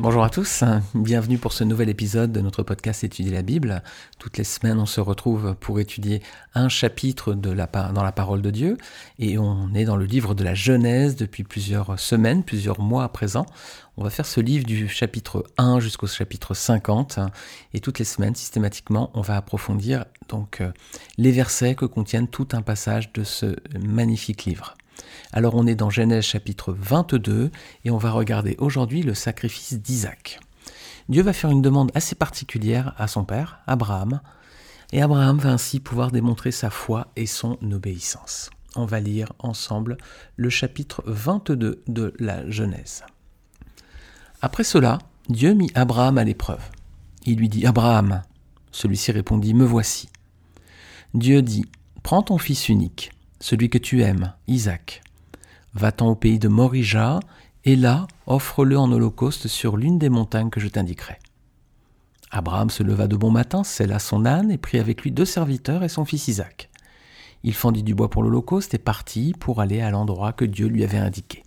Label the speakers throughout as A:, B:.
A: Bonjour à tous, bienvenue pour ce nouvel épisode de notre podcast Étudier la Bible. Toutes les semaines, on se retrouve pour étudier un chapitre dans la parole de Dieu et on est dans le livre de la Genèse depuis plusieurs semaines, plusieurs mois à présent. On va faire ce livre du chapitre 1 jusqu'au chapitre 50 et toutes les semaines, systématiquement, on va approfondir donc euh, les versets que contiennent tout un passage de ce magnifique livre. Alors on est dans Genèse chapitre 22 et on va regarder aujourd'hui le sacrifice d'Isaac. Dieu va faire une demande assez particulière à son père, Abraham, et Abraham va ainsi pouvoir démontrer sa foi et son obéissance. On va lire ensemble le chapitre 22 de la Genèse. Après cela, Dieu mit Abraham à l'épreuve. Il lui dit Abraham. Celui-ci répondit Me voici. Dieu dit Prends ton fils unique, celui que tu aimes, Isaac. Va-t'en au pays de Morija, et là, offre-le en holocauste sur l'une des montagnes que je t'indiquerai. Abraham se leva de bon matin, sella son âne et prit avec lui deux serviteurs et son fils Isaac. Il fendit du bois pour l'holocauste et partit pour aller à l'endroit que Dieu lui avait indiqué.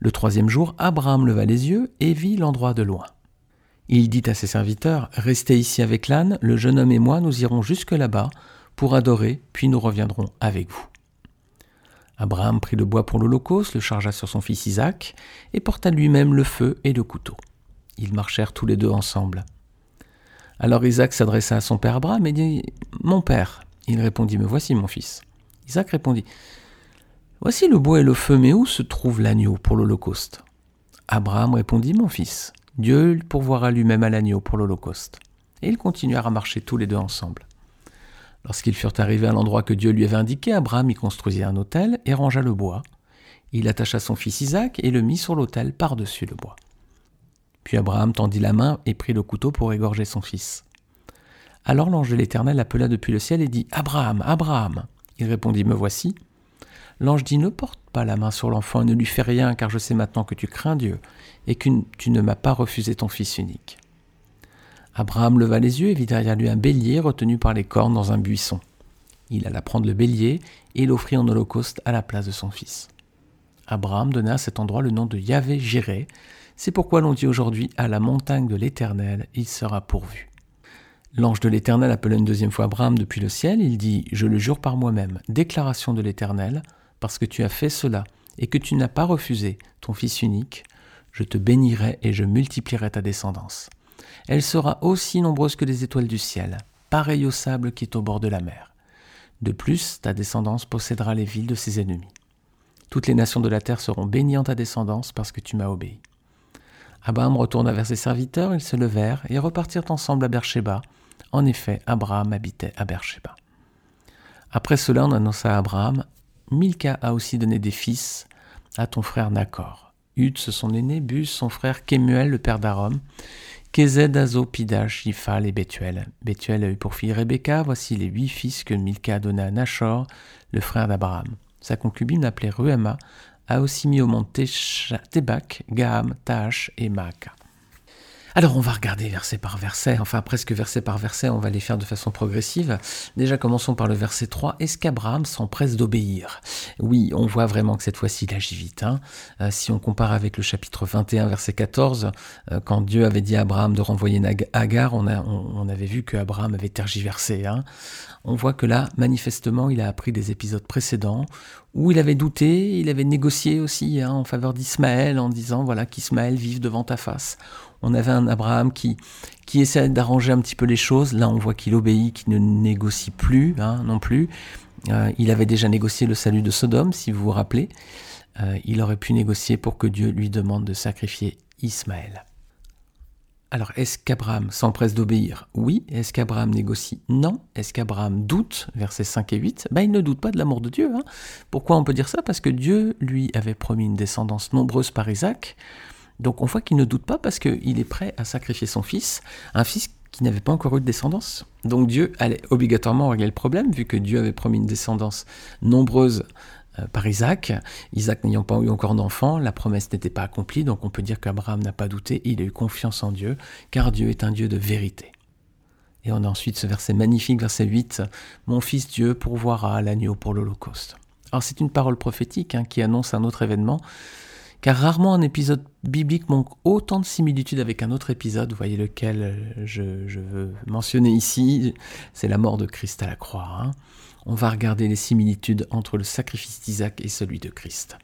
A: Le troisième jour, Abraham leva les yeux et vit l'endroit de loin. Il dit à ses serviteurs, Restez ici avec l'âne, le jeune homme et moi nous irons jusque là-bas pour adorer, puis nous reviendrons avec vous. Abraham prit le bois pour l'Holocauste, le chargea sur son fils Isaac, et porta lui-même le feu et le couteau. Ils marchèrent tous les deux ensemble. Alors Isaac s'adressa à son père Abraham et dit Mon père. Il répondit Me voici, mon fils. Isaac répondit Voici le bois et le feu, mais où se trouve l'agneau pour l'Holocauste? Abraham répondit Mon fils, Dieu pourvoira lui-même à l'agneau pour l'Holocauste. Et ils continuèrent à marcher tous les deux ensemble. Lorsqu'ils furent arrivés à l'endroit que Dieu lui avait indiqué, Abraham y construisit un autel et rangea le bois. Il attacha son fils Isaac et le mit sur l'autel par-dessus le bois. Puis Abraham tendit la main et prit le couteau pour égorger son fils. Alors l'ange de l'Éternel appela depuis le ciel et dit Abraham, Abraham. Il répondit Me voici. L'ange dit Ne porte pas la main sur l'enfant et ne lui fais rien, car je sais maintenant que tu crains Dieu et que tu ne m'as pas refusé ton fils unique. Abraham leva les yeux et vit derrière lui un bélier retenu par les cornes dans un buisson. Il alla prendre le bélier et l'offrit en holocauste à la place de son fils. Abraham donna à cet endroit le nom de Yahvé Jiré. C'est pourquoi l'on dit aujourd'hui à la montagne de l'Éternel, il sera pourvu. L'ange de l'Éternel appela une deuxième fois Abraham depuis le ciel. Il dit Je le jure par moi-même, déclaration de l'Éternel, parce que tu as fait cela et que tu n'as pas refusé ton Fils unique, je te bénirai et je multiplierai ta descendance. Elle sera aussi nombreuse que les étoiles du ciel, pareille au sable qui est au bord de la mer. De plus, ta descendance possédera les villes de ses ennemis. Toutes les nations de la terre seront bénies en ta descendance parce que tu m'as obéi. Abraham retourna vers ses serviteurs, ils se levèrent et repartirent ensemble à Beersheba. En effet, Abraham habitait à Beersheba. Après cela, on annonça à Abraham Milka a aussi donné des fils à ton frère Nacor. Hud, son aîné, Bus, son frère Kemuel, le père d'Arom, Kézed, Azo, Pidash, Iphal et Bethuel. Bethuel a eu pour fille Rebecca. Voici les huit fils que Milka donna à Nachor, le frère d'Abraham. Sa concubine appelée Ruema a aussi mis au monde Tébak, Gaham, Taach et Maaka. Alors on va regarder verset par verset, enfin presque verset par verset, on va les faire de façon progressive. Déjà commençons par le verset 3. Est-ce qu'Abraham s'empresse d'obéir? Oui, on voit vraiment que cette fois-ci il agit vite. Hein. Euh, si on compare avec le chapitre 21, verset 14, euh, quand Dieu avait dit à Abraham de renvoyer Agar, on, avait vu que Abraham avait tergiversé. Hein. On voit que là, manifestement, il a appris des épisodes précédents où il avait douté, il avait négocié aussi hein, en faveur d'Ismaël en disant voilà qu'Ismaël vive devant ta face on avait un Abraham qui, qui essaie d'arranger un petit peu les choses. Là, on voit qu'il obéit, qu'il ne négocie plus hein, non plus. Euh, il avait déjà négocié le salut de Sodome, si vous vous rappelez. Euh, il aurait pu négocier pour que Dieu lui demande de sacrifier Ismaël. Alors, est-ce qu'Abraham s'empresse d'obéir Oui? Est-ce qu'Abraham négocie? Non. Est-ce qu'Abraham doute? Versets 5 et 8. Ben, il ne doute pas de l'amour de Dieu. Hein. Pourquoi on peut dire ça? Parce que Dieu lui avait promis une descendance nombreuse par Isaac. Donc on voit qu'il ne doute pas parce qu'il est prêt à sacrifier son fils, un fils qui n'avait pas encore eu de descendance. Donc Dieu allait obligatoirement régler le problème, vu que Dieu avait promis une descendance nombreuse par Isaac. Isaac n'ayant pas eu encore d'enfant, la promesse n'était pas accomplie, donc on peut dire qu'Abraham n'a pas douté, il a eu confiance en Dieu, car Dieu est un Dieu de vérité. Et on a ensuite ce verset magnifique, verset 8, Mon fils Dieu pourvoira l'agneau pour l'Holocauste. Alors c'est une parole prophétique hein, qui annonce un autre événement, car rarement un épisode biblique manque autant de similitudes avec un autre épisode, vous voyez lequel euh, je, veux mentionner ici, c'est la mort de Christ à la croix. Hein. On va regarder les similitudes entre le sacrifice d'Isaac et celui de Christ.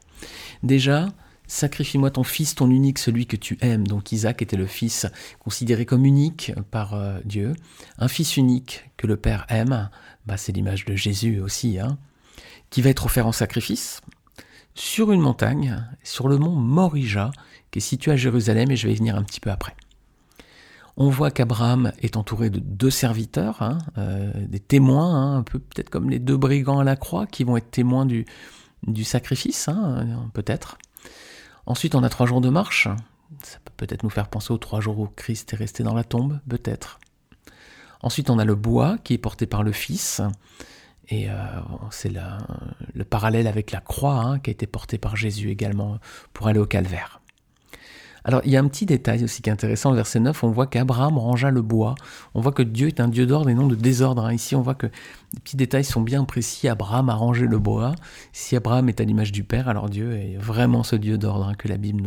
A: Déjà, Sacrifie-moi ton fils, ton unique, celui que tu aimes. Donc Isaac était le fils considéré comme unique par euh, Dieu. Un fils unique que le Père aime, bah, c'est l'image de Jésus aussi, hein, qui va être offert en sacrifice sur une montagne, sur le mont Morija, qui est situé à Jérusalem, et je vais y venir un petit peu après. On voit qu'Abraham est entouré de deux serviteurs, hein, euh, des témoins, hein, un peu peut-être comme les deux brigands à la croix, qui vont être témoins du, du sacrifice, peut-être. Ensuite, on a trois jours de marche. Ça peut peut-être nous faire penser aux trois jours où Christ est resté dans la tombe, peut-être. Ensuite, on a le bois qui est porté par le Fils. Et euh, c'est le, parallèle avec la croix hein, qui a été portée par Jésus également pour aller au calvaire. Alors il y a un petit détail aussi qui est intéressant, au verset 9, on voit qu'Abraham rangea le bois. On voit que Dieu est un Dieu d'ordre et non de désordre. Hein. Ici on voit que les petits détails sont bien précis. Abraham a rangé le bois. Si Abraham est à l'image du Père, alors Dieu est vraiment ce Dieu d'ordre hein, que la Bible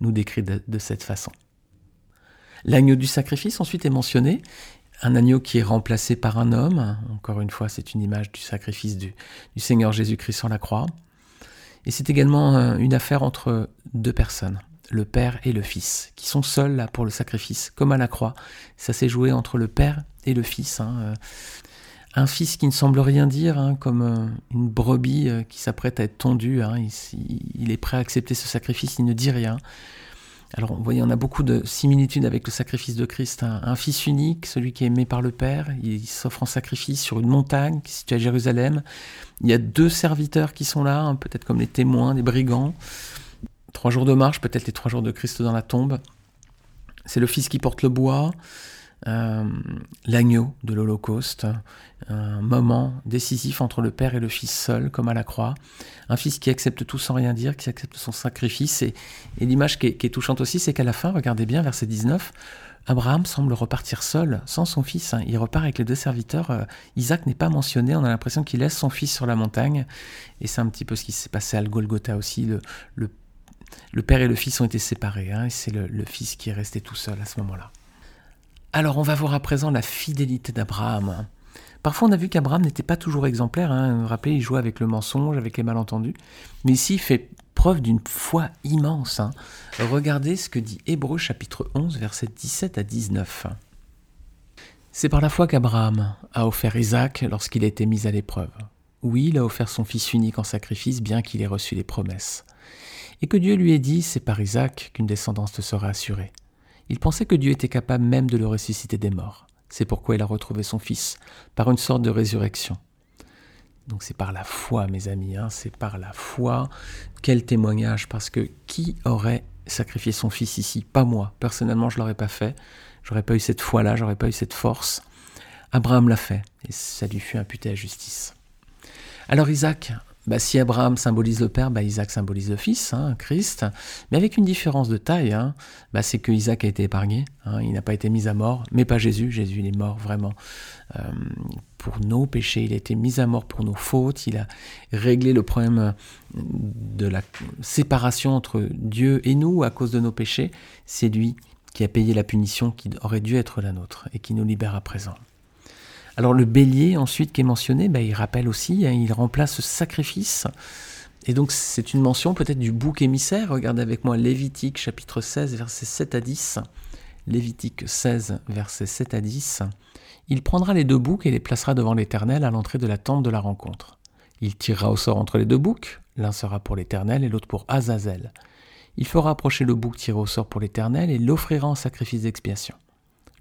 A: nous décrit de, cette façon. L'agneau du sacrifice ensuite est mentionné un agneau qui est remplacé par un homme. Encore une fois, c'est une image du sacrifice du, Seigneur Jésus-Christ sur la croix. Et c'est également euh, une affaire entre deux personnes le Père et le Fils, qui sont seuls là pour le sacrifice, comme à la croix. Ça s'est joué entre le Père et le Fils. Hein, euh. Un fils qui ne semble rien dire, hein, comme euh, une brebis qui s'apprête à être tondue. Hein. il, est prêt à accepter ce sacrifice, il ne dit rien. Alors, vous voyez, on a beaucoup de similitudes avec le sacrifice de Christ. Un fils unique, celui qui est aimé par le Père, il s'offre en sacrifice sur une montagne qui est située à Jérusalem. Il y a deux serviteurs qui sont là, peut-être comme les témoins, des brigands. Trois jours de marche, peut-être les trois jours de Christ dans la tombe. C'est le Fils qui porte le bois, euh, l'agneau de l'Holocauste, un moment décisif entre le Père et le Fils seul, comme à la croix. Un Fils qui accepte tout sans rien dire, qui accepte son sacrifice. Et, l'image qui, est touchante aussi, c'est qu'à la fin, regardez bien, verset 19, Abraham semble repartir seul, sans son fils. Hein. Il repart avec les deux serviteurs. Euh, Isaac n'est pas mentionné. On a l'impression qu'il laisse son fils sur la montagne. Et c'est un petit peu ce qui s'est passé à Golgotha aussi. Le, père et le fils ont été séparés, hein, et c'est le, fils qui est resté tout seul à ce moment-là. Alors on va voir à présent la fidélité d'Abraham. Parfois on a vu qu'Abraham n'était pas toujours exemplaire, hein. vous rappelez, il jouait avec le mensonge, avec les malentendus, mais ici il fait preuve d'une foi immense. Hein. Regardez ce que dit Hébreu chapitre 11, versets 17 à 19. C'est par la foi qu'Abraham a offert Isaac lorsqu'il a été mis à l'épreuve. Oui, il a offert son fils unique en sacrifice, bien qu'il ait reçu les promesses et que Dieu lui ait dit, c'est par Isaac qu'une descendance te sera assurée. Il pensait que Dieu était capable même de le ressusciter des morts. C'est pourquoi il a retrouvé son fils, par une sorte de résurrection. Donc c'est par la foi, mes amis, hein, c'est par la foi. Quel témoignage, parce que qui aurait sacrifié son fils ici? Pas moi. Personnellement, je ne l'aurais pas fait. J'aurais pas eu cette foi-là, j'aurais pas eu cette force. Abraham l'a fait, et ça lui fut imputé à justice. Alors Isaac, bah, si Abraham symbolise le Père, bah, Isaac symbolise le Fils, hein, Christ, mais avec une différence de taille, hein. bah, c'est que Isaac a été épargné, hein. il n'a pas été mis à mort, mais pas Jésus, Jésus est mort vraiment euh, pour nos péchés, il a été mis à mort pour nos fautes, il a réglé le problème de la séparation entre Dieu et nous à cause de nos péchés, c'est lui qui a payé la punition qui aurait dû être la nôtre et qui nous libère à présent. Alors le bélier ensuite qui est mentionné, bah, il rappelle aussi, hein, il remplace ce sacrifice. Et donc c'est une mention peut-être du bouc émissaire. Regardez avec moi Lévitique chapitre 16 versets 7 à 10. Lévitique 16 versets 7 à 10. Il prendra les deux boucs et les placera devant l'Éternel à l'entrée de la tente de la rencontre. Il tirera au sort entre les deux boucs, l'un sera pour l'Éternel et l'autre pour Azazel. Il fera approcher le bouc tiré au sort pour l'Éternel et l'offrira en sacrifice d'expiation.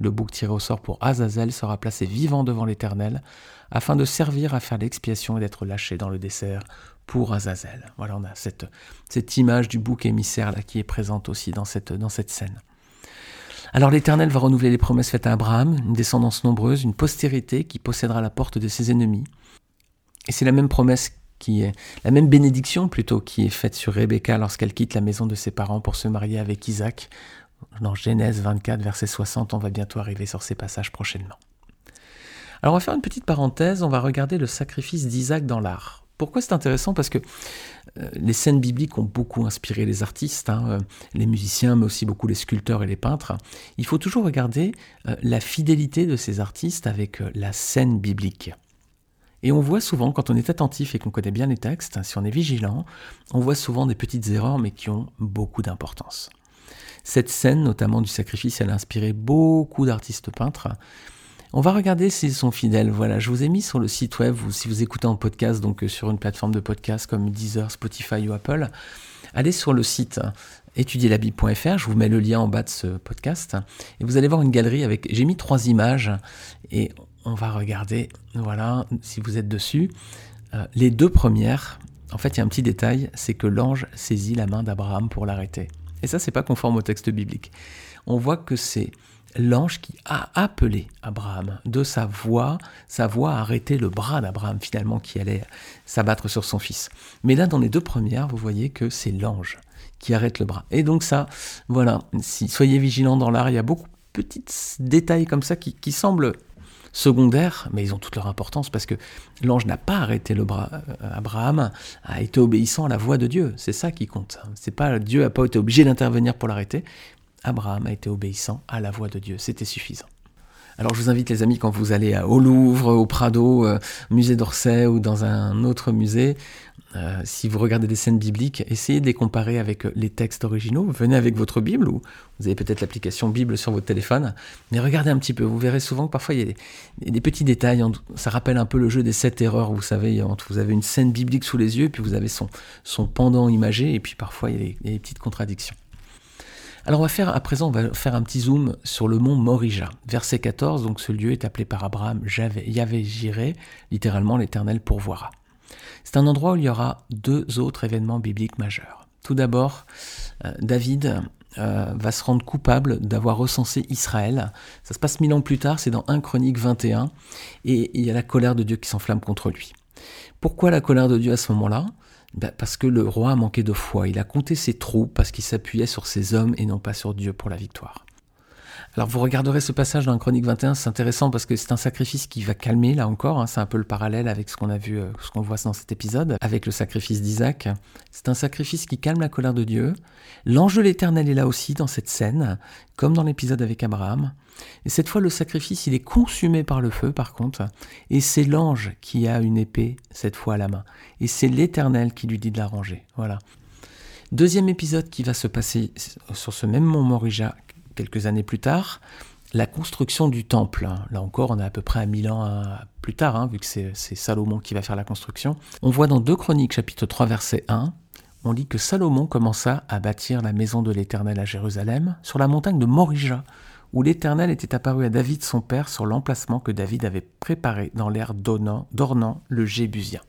A: Le bouc tiré au sort pour Azazel sera placé vivant devant l'Éternel, afin de servir à faire l'expiation et d'être lâché dans le dessert pour Azazel. Voilà, on a cette, image du bouc émissaire là, qui est présente aussi dans cette, dans cette scène. Alors l'Éternel va renouveler les promesses faites à Abraham, une descendance nombreuse, une postérité qui possédera la porte de ses ennemis. Et c'est la même promesse qui est, la même bénédiction plutôt, qui est faite sur Rebecca lorsqu'elle quitte la maison de ses parents pour se marier avec Isaac dans Genèse 24, verset 60, on va bientôt arriver sur ces passages prochainement. Alors on va faire une petite parenthèse, on va regarder le sacrifice d'Isaac dans l'art. Pourquoi c'est intéressant? Parce que euh, les scènes bibliques ont beaucoup inspiré les artistes, hein, euh, les musiciens, mais aussi beaucoup les sculpteurs et les peintres. Il faut toujours regarder euh, la fidélité de ces artistes avec la scène biblique. Et on voit souvent, quand on est attentif et qu'on connaît bien les textes, si on est vigilant, on voit souvent des petites erreurs, mais qui ont beaucoup d'importance. Cette scène, notamment du sacrifice, elle a inspiré beaucoup d'artistes peintres. On va regarder s'ils sont fidèles. Voilà, je vous ai mis sur le site web, ou si vous écoutez en podcast, donc euh, sur une plateforme de podcast comme Deezer, Spotify ou Apple, allez sur le site étudierlabible.fr, je vous mets le lien en bas de ce podcast, et vous allez voir une galerie avec, j'ai mis trois images, et on va regarder, voilà, si vous êtes dessus, euh, les deux premières, en fait il y a un petit détail, c'est que l'ange saisit la main d'Abraham pour l'arrêter. Et ça, c'est pas conforme au texte biblique. On voit que c'est l'ange qui a appelé Abraham de sa voix, sa voix a arrêté le bras d'Abraham finalement qui allait s'abattre sur son fils. Mais là, dans les deux premières, vous voyez que c'est l'ange qui arrête le bras. Et donc ça, voilà, si, soyez vigilants dans l'art, il y a beaucoup de petits détails comme ça qui, qui semblent secondaires, mais ils ont toute leur importance parce que l'ange n'a pas arrêté le bras. Euh, Abraham a été obéissant à la voix de Dieu. C'est ça qui compte. C'est pas Dieu n'a pas été obligé d'intervenir pour l'arrêter. Abraham a été obéissant à la voix de Dieu. C'était suffisant. Alors je vous invite les amis quand vous allez au Louvre, au Prado, euh, musée d'Orsay ou dans un autre musée, euh, si vous regardez des scènes bibliques, essayez de les comparer avec les textes originaux. Venez avec votre Bible ou vous avez peut-être l'application Bible sur votre téléphone, mais regardez un petit peu. Vous verrez souvent que parfois il y a des, petits détails. Ça rappelle un peu le jeu des sept erreurs. Vous savez, vous avez une scène biblique sous les yeux, puis vous avez son, son pendant imagé, et puis parfois il y a des petites contradictions. Alors on va faire, à présent, on va faire un petit zoom sur le mont Morija. Verset 14, donc ce lieu est appelé par Abraham Yahvé Jiré, littéralement l'éternel pourvoira. C'est un endroit où il y aura deux autres événements bibliques majeurs. Tout d'abord, euh, David euh, va se rendre coupable d'avoir recensé Israël. Ça se passe mille ans plus tard, c'est dans 1 Chronique 21, et il y a la colère de Dieu qui s'enflamme contre lui. Pourquoi la colère de Dieu à ce moment-là? Ben, parce que le roi a manqué de foi. Il a compté ses troupes parce qu'il s'appuyait sur ses hommes et non pas sur Dieu pour la victoire. Alors vous regarderez ce passage dans Chronique 21, c'est intéressant parce que c'est un sacrifice qui va calmer, là encore, hein. c'est un peu le parallèle avec ce qu'on a vu, euh, ce qu'on voit dans cet épisode, avec le sacrifice d'Isaac. C'est un sacrifice qui calme la colère de Dieu. L'enjeu l'éternel est là aussi dans cette scène, comme dans l'épisode avec Abraham. Et cette fois, le sacrifice, il est consumé par le feu, par contre, et c'est l'ange qui a une épée, cette fois à la main. Et c'est l'éternel qui lui dit de la ranger. Voilà. Deuxième épisode qui va se passer sur ce même mont Morija quelques années plus tard, la construction du temple. Là encore, on est à peu près à 1000 ans euh, plus tard, hein, vu que c'est Salomon qui va faire la construction. On voit dans 2 Chroniques, chapitre 3, verset 1, on lit que Salomon commença à bâtir la maison de l'Éternel à Jérusalem, sur la montagne de Morija, où l'Éternel était apparu à David son père sur l'emplacement que David avait préparé dans l'air d'Ornan le Jébusien.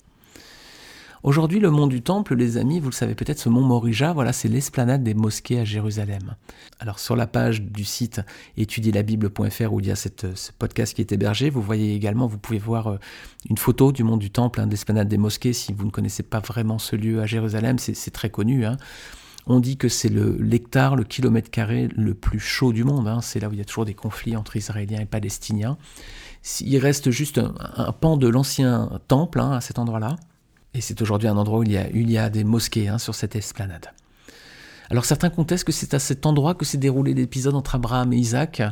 A: Aujourd'hui, le mont du Temple, les amis, vous le savez peut-être, ce mont Morija, voilà, c'est l'esplanade des mosquées à Jérusalem. Alors sur la page du site étudierlabible.fr où il y a ce podcast qui est hébergé, vous voyez également, vous pouvez voir euh, une photo du mont du Temple, hein, de l'esplanade des mosquées. Si vous ne connaissez pas vraiment ce lieu à Jérusalem, c'est très connu. Hein. On dit que c'est l'hectare, le, kilomètre carré le plus chaud du monde. Hein. C'est là où il y a toujours des conflits entre Israéliens et Palestiniens. Il reste juste un, pan de l'ancien temple à cet endroit-là. Et c'est aujourd'hui un endroit où il y a, des mosquées hein, sur cette esplanade. Alors certains contestent que c'est à cet endroit que s'est déroulé l'épisode entre Abraham et Isaac.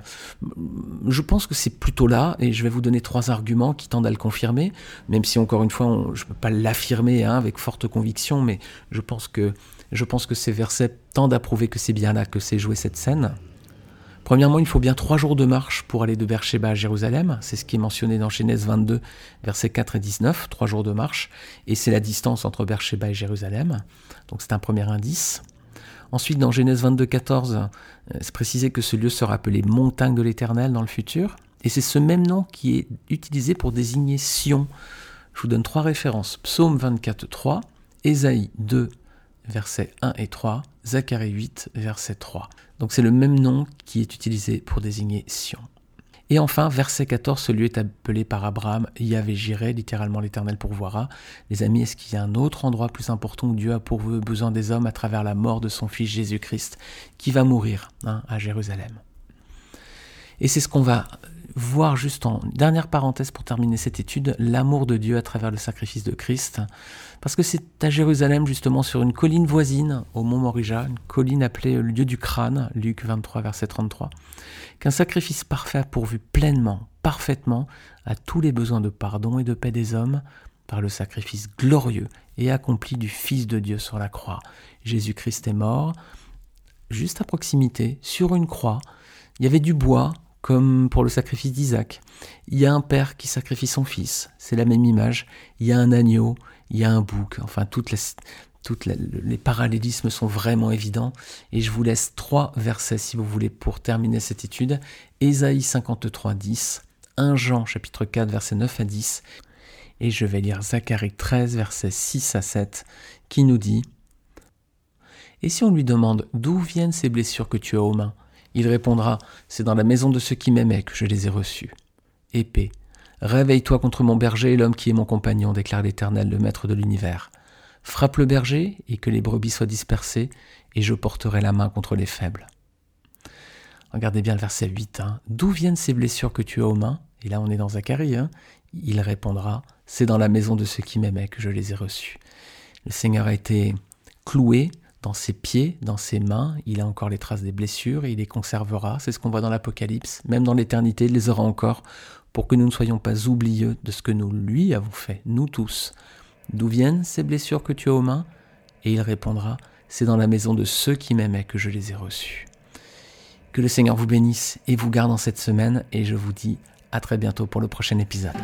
A: Je pense que c'est plutôt là, et je vais vous donner trois arguments qui tendent à le confirmer, même si encore une fois, je ne peux pas l'affirmer hein, avec forte conviction, mais je pense que, je pense que ces versets tendent à prouver que c'est bien là que s'est jouée cette scène. Premièrement, il faut bien trois jours de marche pour aller de Beersheba à Jérusalem. C'est ce qui est mentionné dans Genèse 22, versets 4 et 19, trois jours de marche. Et c'est la distance entre Beersheba et Jérusalem. Donc c'est un premier indice. Ensuite, dans Genèse 22, 14, euh, c'est précisé que ce lieu sera appelé montagne de l'Éternel dans le futur. Et c'est ce même nom qui est utilisé pour désigner Sion. Je vous donne trois références. Psaume 24, 3, Ésaïe 2, versets 1 et 3, Zacharie 8, verset 3. Donc c'est le même nom qui est utilisé pour désigner Sion. Et enfin, verset 14, ce lieu est appelé par Abraham Yahvé Jiré, littéralement l'éternel pourvoira. Les amis, est-ce qu'il y a un autre endroit plus important où Dieu a pourvu besoin des hommes à travers la mort de son fils Jésus-Christ, qui va mourir hein, à Jérusalem? Et c'est ce qu'on va voir juste en dernière parenthèse pour terminer cette étude l'amour de Dieu à travers le sacrifice de Christ. Parce que c'est à Jérusalem, justement, sur une colline voisine, au mont Morija, une colline appelée le lieu du crâne, Luc 23, verset 33, qu'un sacrifice parfait a pourvu pleinement, parfaitement, à tous les besoins de pardon et de paix des hommes par le sacrifice glorieux et accompli du Fils de Dieu sur la croix. Jésus-Christ est mort, juste à proximité, sur une croix. Il y avait du bois, comme pour le sacrifice d'Isaac. Il y a un père qui sacrifie son fils, c'est la même image. Il y a un agneau, il y a un bouc, enfin toutes les, les, parallélismes sont vraiment évidents. Et je vous laisse trois versets si vous voulez pour terminer cette étude. Ésaïe 53, 10, 1 Jean chapitre 4 versets 9 à 10. Et je vais lire Zacharie 13 versets 6 à 7 qui nous dit Et si on lui demande d'où viennent ces blessures que tu as aux mains? Il répondra C'est dans la maison de ceux qui m'aimaient que je les ai reçues. Épée, Réveille-toi contre mon berger et l'homme qui est mon compagnon, déclare l'Éternel, le Maître de l'univers. Frappe le berger et que les brebis soient dispersées, et je porterai la main contre les faibles. Regardez bien le verset 8. Hein. D'où viennent ces blessures que tu as aux mains? Et là, on est dans Zacharie. Hein. Il répondra C'est dans la maison de ceux qui m'aimaient que je les ai reçus. Le Seigneur a été cloué dans ses pieds, dans ses mains. Il a encore les traces des blessures et il les conservera. C'est ce qu'on voit dans l'Apocalypse. Même dans l'éternité, il les aura encore pour que nous ne soyons pas oublieux de ce que nous lui avons fait, nous tous. D'où viennent ces blessures que tu as aux mains? Et il répondra, c'est dans la maison de ceux qui m'aimaient que je les ai reçus. Que le Seigneur vous bénisse et vous garde en cette semaine, et je vous dis à très bientôt pour le prochain épisode.